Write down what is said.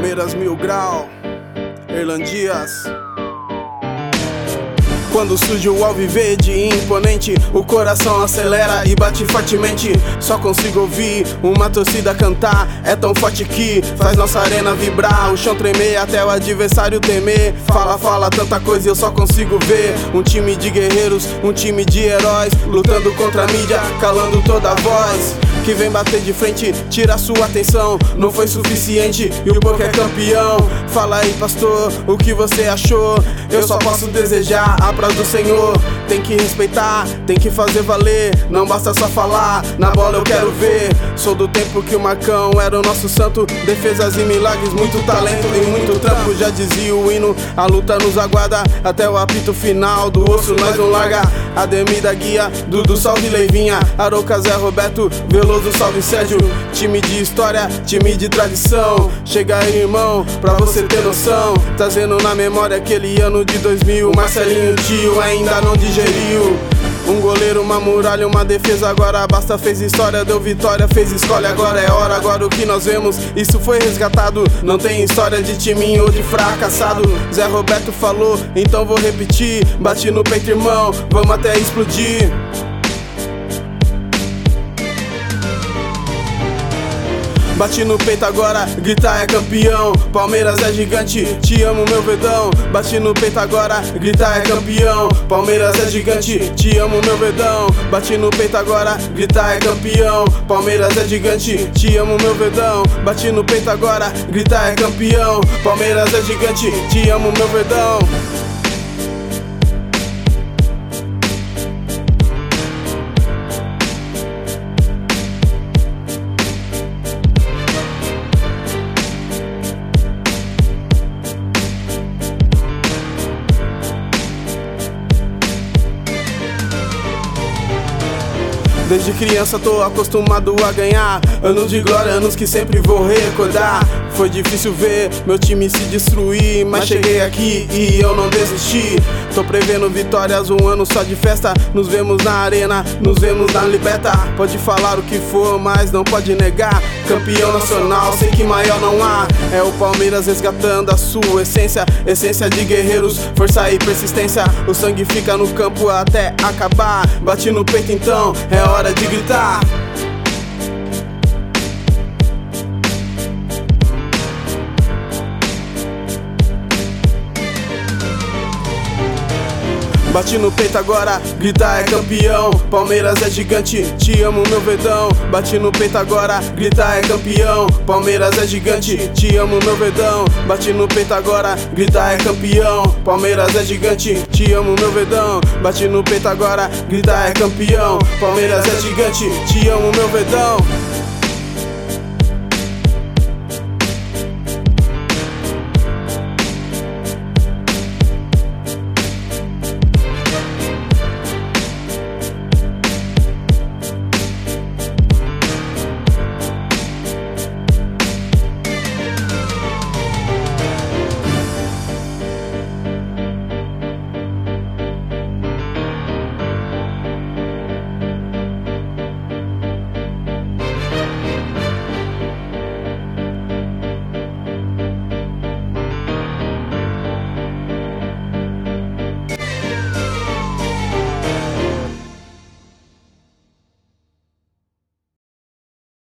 Palmeiras Mil Grau, Erlan Dias. Quando surge o alviverde imponente, o coração acelera e bate fortemente. Só consigo ouvir uma torcida cantar. É tão forte que faz nossa arena vibrar. O chão tremer até o adversário temer. Fala, fala tanta coisa e eu só consigo ver. Um time de guerreiros, um time de heróis. Lutando contra a mídia, calando toda a voz que vem bater de frente, tira sua atenção. Não foi suficiente e o povo é campeão. Fala aí, pastor, o que você achou? Eu só posso desejar a paz do Senhor. Tem que respeitar, tem que fazer valer. Não basta só falar, na bola eu quero ver. Sou do tempo que o Marcão era o nosso santo. Defesas e milagres, muito talento e muito Já dizia o hino, a luta nos aguarda. Até o apito final do osso nós não larga. Ademir da guia, Dudu salve Leivinha. Aroca Zé Roberto, Veloso salve Sérgio. Time de história, time de tradição. Chega aí, irmão, pra você ter noção. Trazendo na memória aquele ano de 2000. Marcelinho tio ainda não digeriu. Um goleiro, uma muralha, uma defesa, agora basta, fez história, deu vitória, fez escolha, agora é hora, agora o que nós vemos, isso foi resgatado. Não tem história de timinho ou de fracassado. Zé Roberto falou, então vou repetir. Bate no peito, irmão, vamos até explodir. Bate no peito agora, gritar é campeão. Palmeiras é gigante, te amo meu verdão. Bate no peito agora, gritar é campeão. Palmeiras é gigante, te amo meu verdão. Bate no peito agora, gritar é campeão. Palmeiras é gigante, te amo meu verdão. Bate no peito agora, gritar é campeão. Palmeiras é gigante, te amo meu verdão. Desde criança tô acostumado a ganhar. Anos de glória, anos que sempre vou recordar. Foi difícil ver meu time se destruir, mas cheguei aqui e eu não desisti. Tô prevendo vitórias, um ano só de festa. Nos vemos na arena, nos vemos na liberta. Pode falar o que for, mas não pode negar. Campeão nacional, sei que maior não há. É o Palmeiras resgatando a sua essência, essência de guerreiros, força e persistência. O sangue fica no campo até acabar. Bate no peito então, é hora de gritar. Bate no peito agora, gritar é campeão. Palmeiras é gigante, te amo meu verdão. Bate no peito agora, gritar é campeão. Palmeiras é gigante, te amo meu verdão. Bate no peito agora, gritar é campeão. Palmeiras é gigante, te amo meu verdão. Bate no peito agora, gritar é campeão. Palmeiras é gigante, te amo meu verdão.